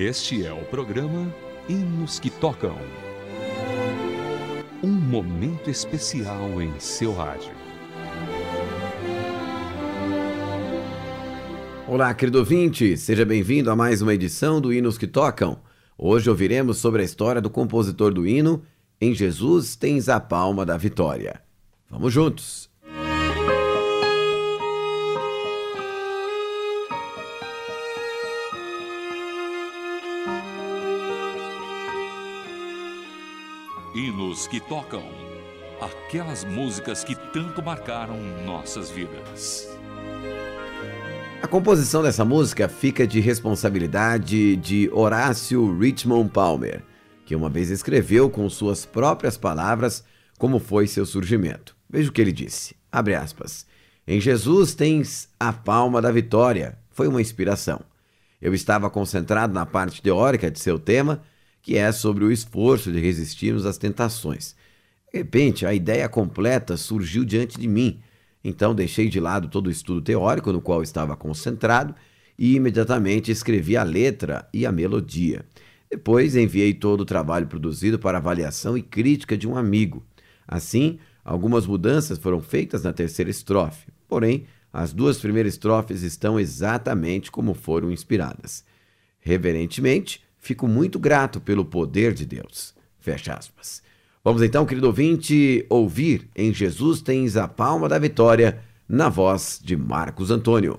Este é o programa Hinos que Tocam. Um momento especial em seu rádio. Olá, querido ouvinte, seja bem-vindo a mais uma edição do Hinos que Tocam. Hoje ouviremos sobre a história do compositor do hino Em Jesus Tens a Palma da Vitória. Vamos juntos! Hinos que tocam aquelas músicas que tanto marcaram nossas vidas. A composição dessa música fica de responsabilidade de Horácio Richmond Palmer, que uma vez escreveu com suas próprias palavras como foi seu surgimento. Veja o que ele disse. Abre aspas. Em Jesus tens a palma da vitória. Foi uma inspiração. Eu estava concentrado na parte teórica de seu tema que é sobre o esforço de resistirmos às tentações. De repente, a ideia completa surgiu diante de mim. Então, deixei de lado todo o estudo teórico no qual estava concentrado e imediatamente escrevi a letra e a melodia. Depois, enviei todo o trabalho produzido para avaliação e crítica de um amigo. Assim, algumas mudanças foram feitas na terceira estrofe, porém, as duas primeiras estrofes estão exatamente como foram inspiradas. Reverentemente, Fico muito grato pelo poder de Deus. Fecha aspas. Vamos então, querido ouvinte, ouvir Em Jesus Tens a Palma da Vitória, na voz de Marcos Antônio.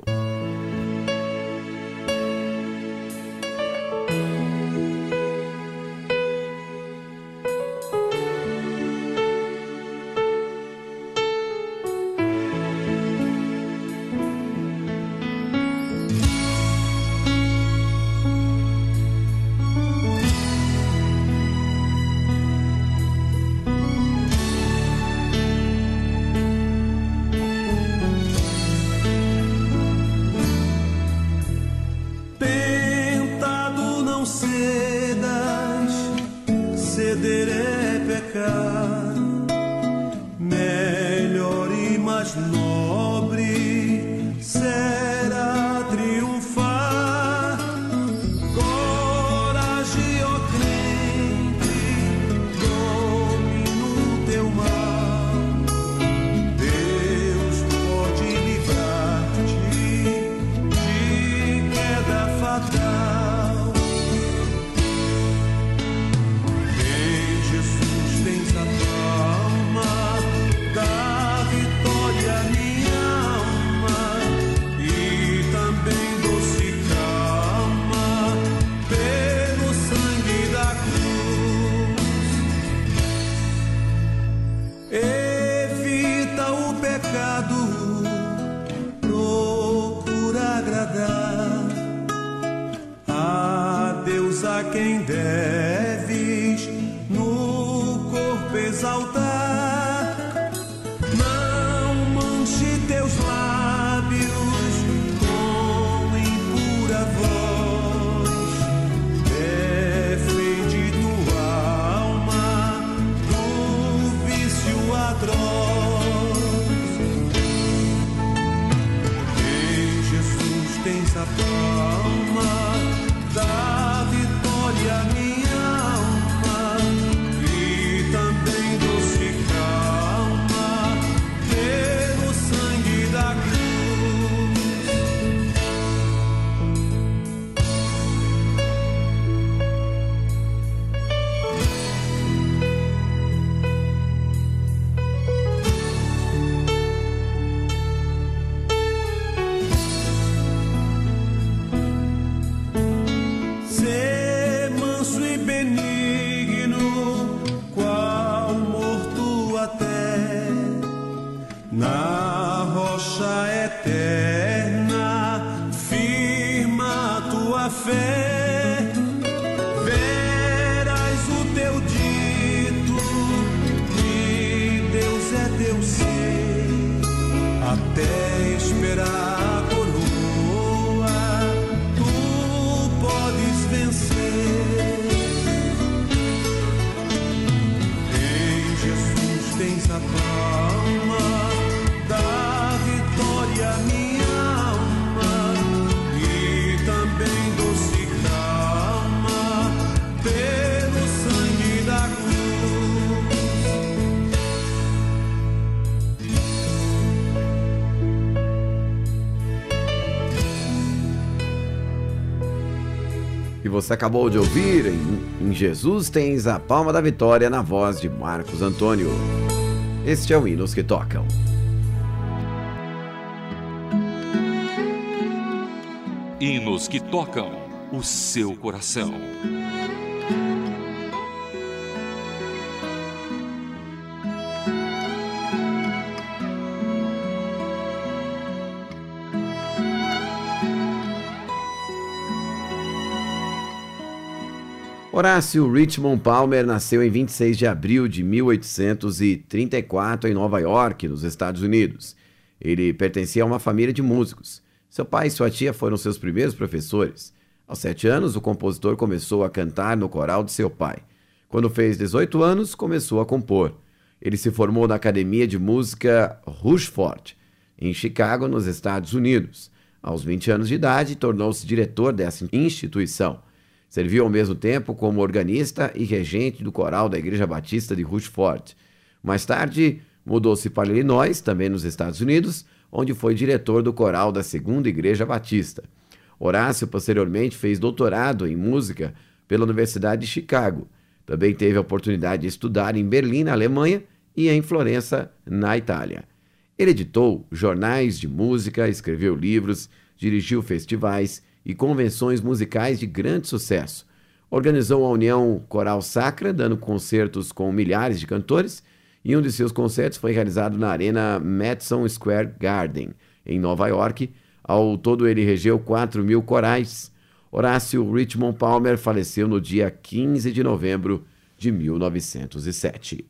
Tens a palma da E você acabou de ouvir em, em Jesus Tens a Palma da Vitória na voz de Marcos Antônio. Este é o Hinos que Tocam. Hinos que tocam o seu coração. Horácio Richmond Palmer nasceu em 26 de abril de 1834 em Nova York, nos Estados Unidos. Ele pertencia a uma família de músicos. Seu pai e sua tia foram seus primeiros professores. Aos sete anos, o compositor começou a cantar no coral de seu pai. Quando fez 18 anos, começou a compor. Ele se formou na Academia de Música Rushford, em Chicago, nos Estados Unidos. Aos 20 anos de idade, tornou-se diretor dessa instituição. Serviu ao mesmo tempo como organista e regente do coral da Igreja Batista de Rushford. Mais tarde, mudou-se para Illinois, também nos Estados Unidos, onde foi diretor do coral da Segunda Igreja Batista. Horácio posteriormente fez doutorado em música pela Universidade de Chicago. Também teve a oportunidade de estudar em Berlim, na Alemanha, e em Florença, na Itália. Ele editou jornais de música, escreveu livros, dirigiu festivais e convenções musicais de grande sucesso. Organizou a União Coral Sacra, dando concertos com milhares de cantores, e um de seus concertos foi realizado na Arena Madison Square Garden, em Nova York. Ao todo, ele regeu 4 mil corais. Horácio Richmond Palmer faleceu no dia 15 de novembro de 1907.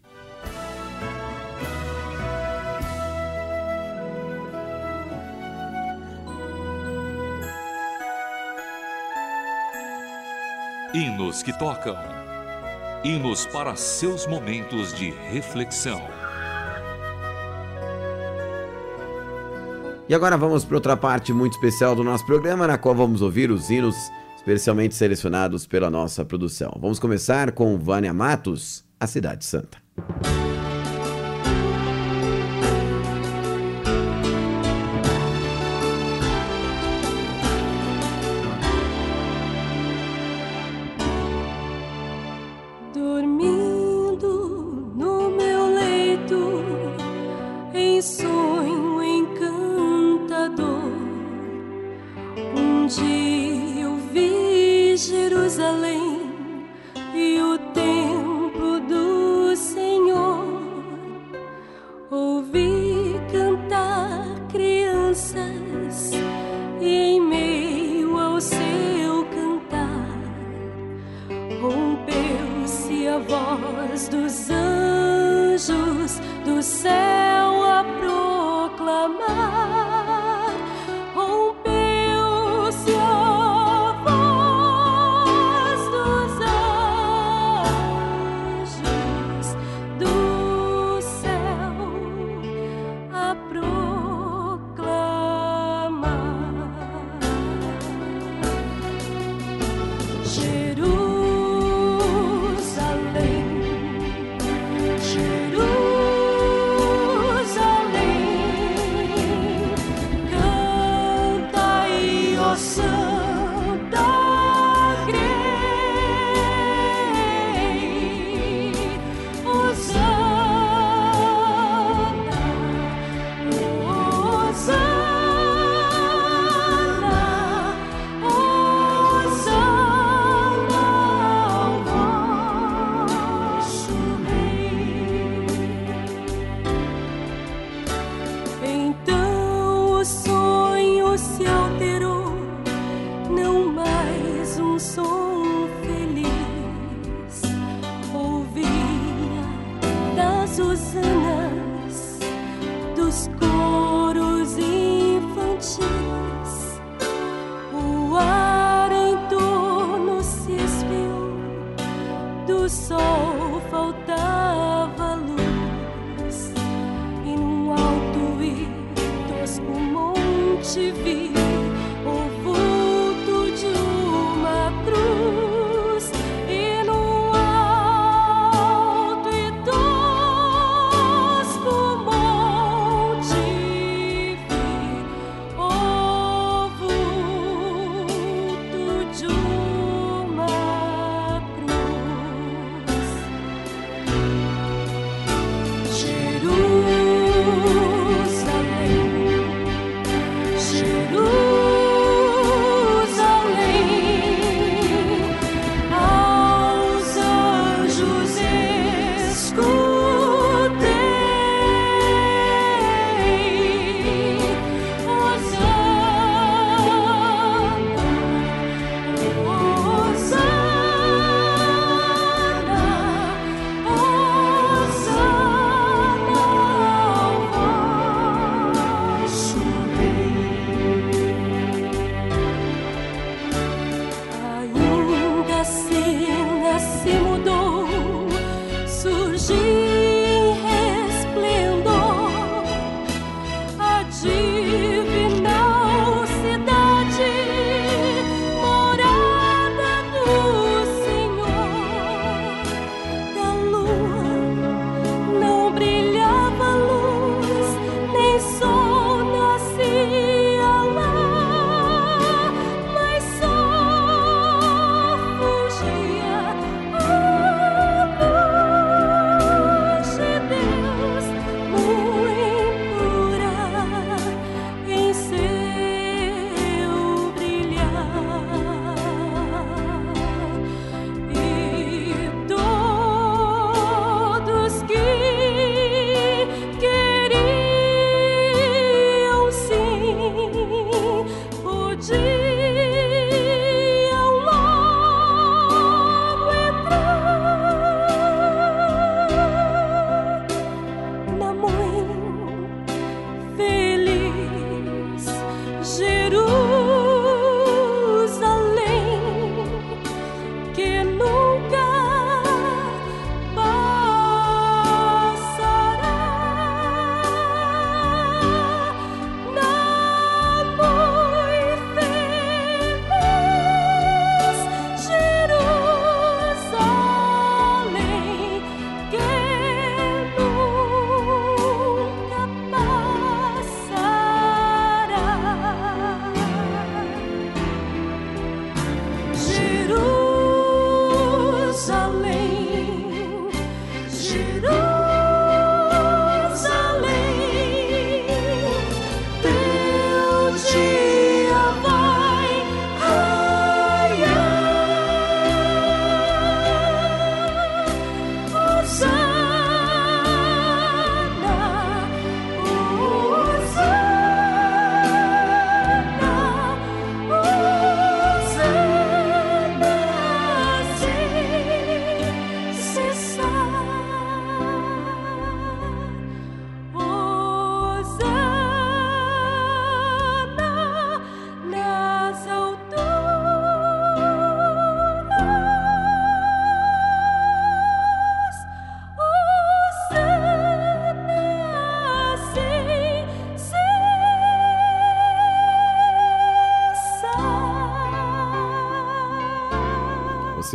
Hinos que tocam. Hinos para seus momentos de reflexão. E agora vamos para outra parte muito especial do nosso programa, na qual vamos ouvir os hinos especialmente selecionados pela nossa produção. Vamos começar com Vânia Matos, A Cidade Santa. voz dos anjos do céu. do so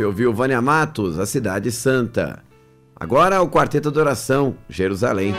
ouviu Vânia Matos, A Cidade Santa. Agora o Quarteto de Oração, Jerusalém.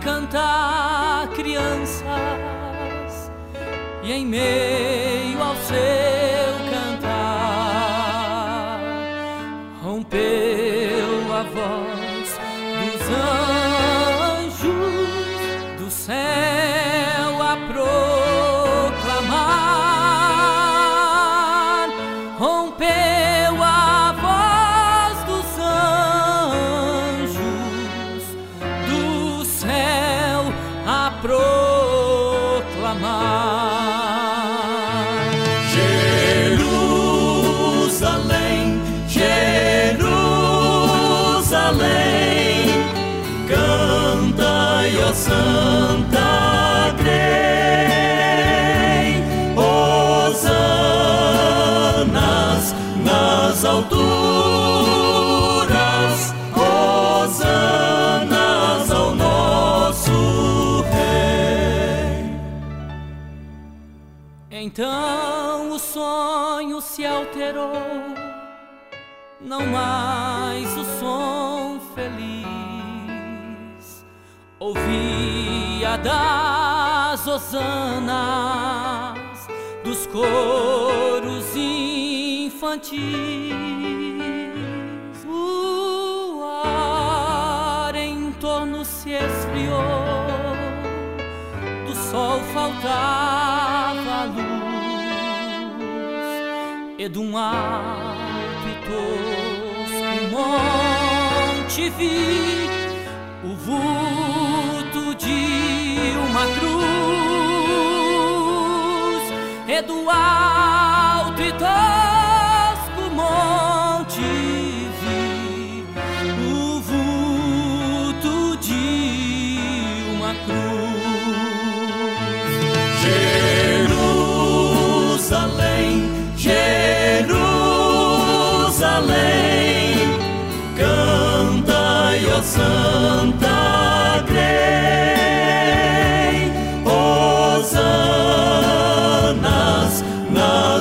Cantar crianças e em meio ao seu Então o sonho se alterou, não mais o som feliz. Ouvia das hosanas dos coros infantis. O ar em torno se esfriou do sol faltava luz e de um alto e tosco monte vi o vulto de uma cruz e do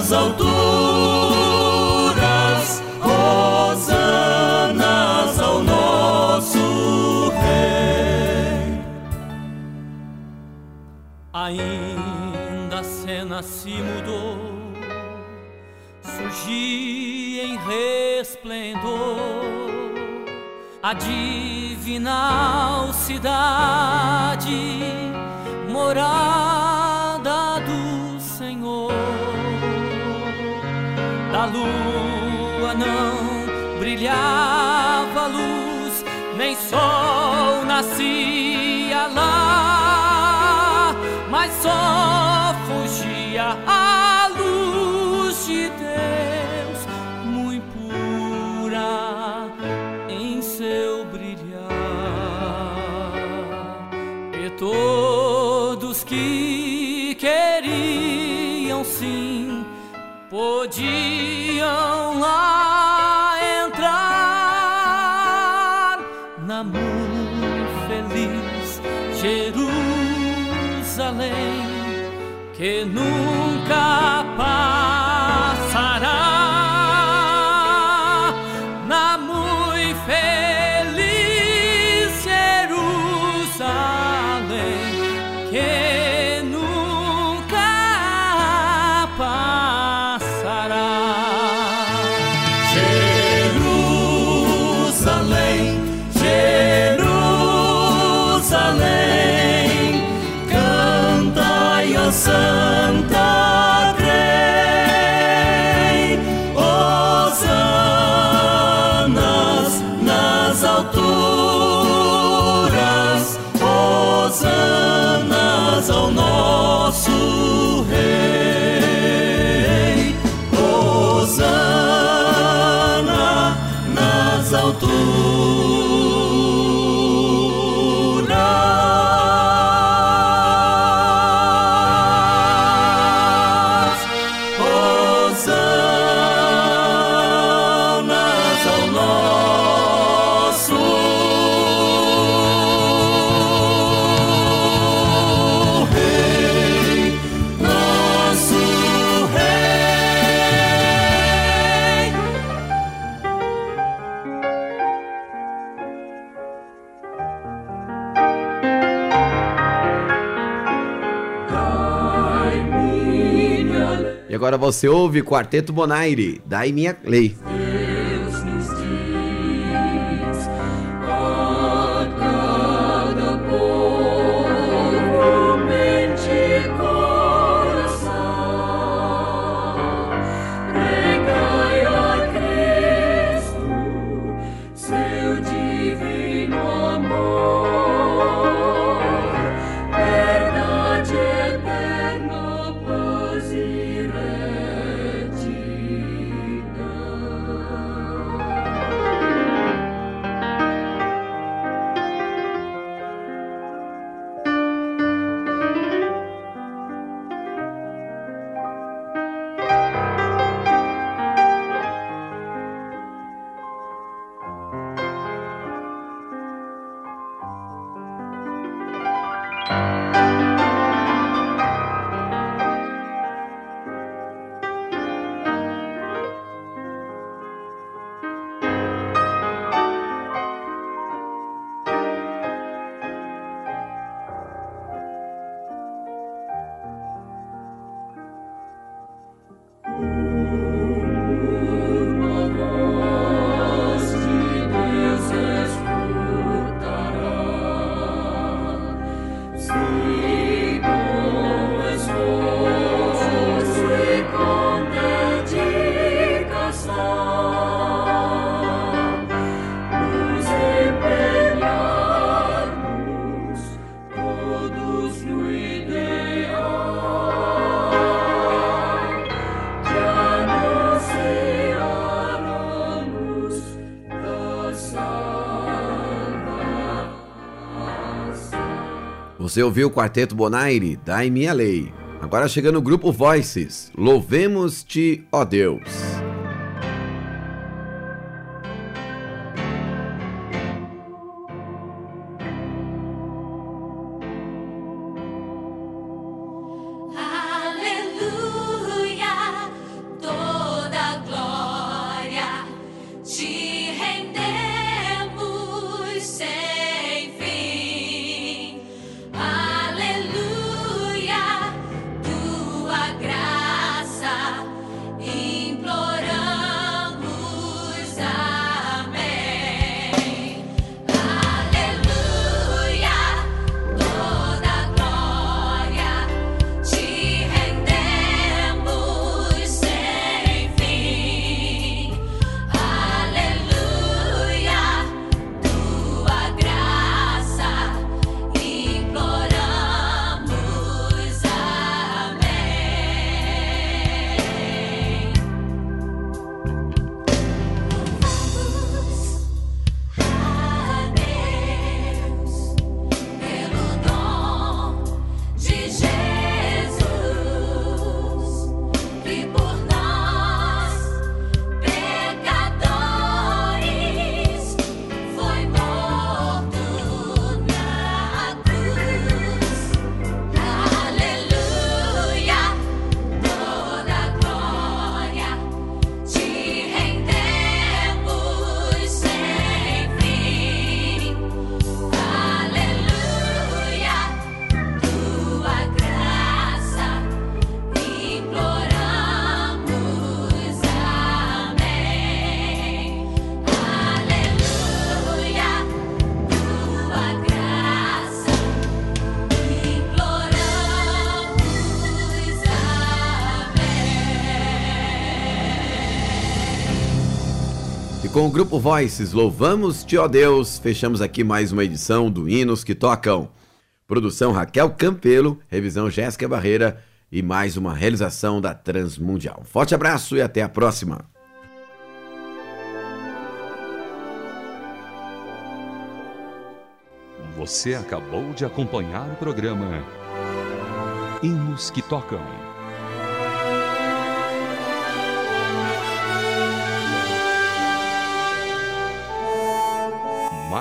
nas alturas, Hosanas ao nosso Rei. Ainda a cena se mudou, surgi em resplendor a divinal cidade, morada Da lua não brilhava luz, nem sol nascia lá, mas só fugia Que nunca agora você ouve Quarteto Bonaire, Dai Minha Lei. Você ouviu o Quarteto Bonaire, Dai Minha Lei. Agora chegando o grupo Voices, Louvemos-te, ó Deus. Com o Grupo Voices, louvamos-te, ó Deus, fechamos aqui mais uma edição do Hinos que Tocam. Produção Raquel Campelo, revisão Jéssica Barreira e mais uma realização da Transmundial. Forte abraço e até a próxima. Você acabou de acompanhar o programa Hinos que Tocam.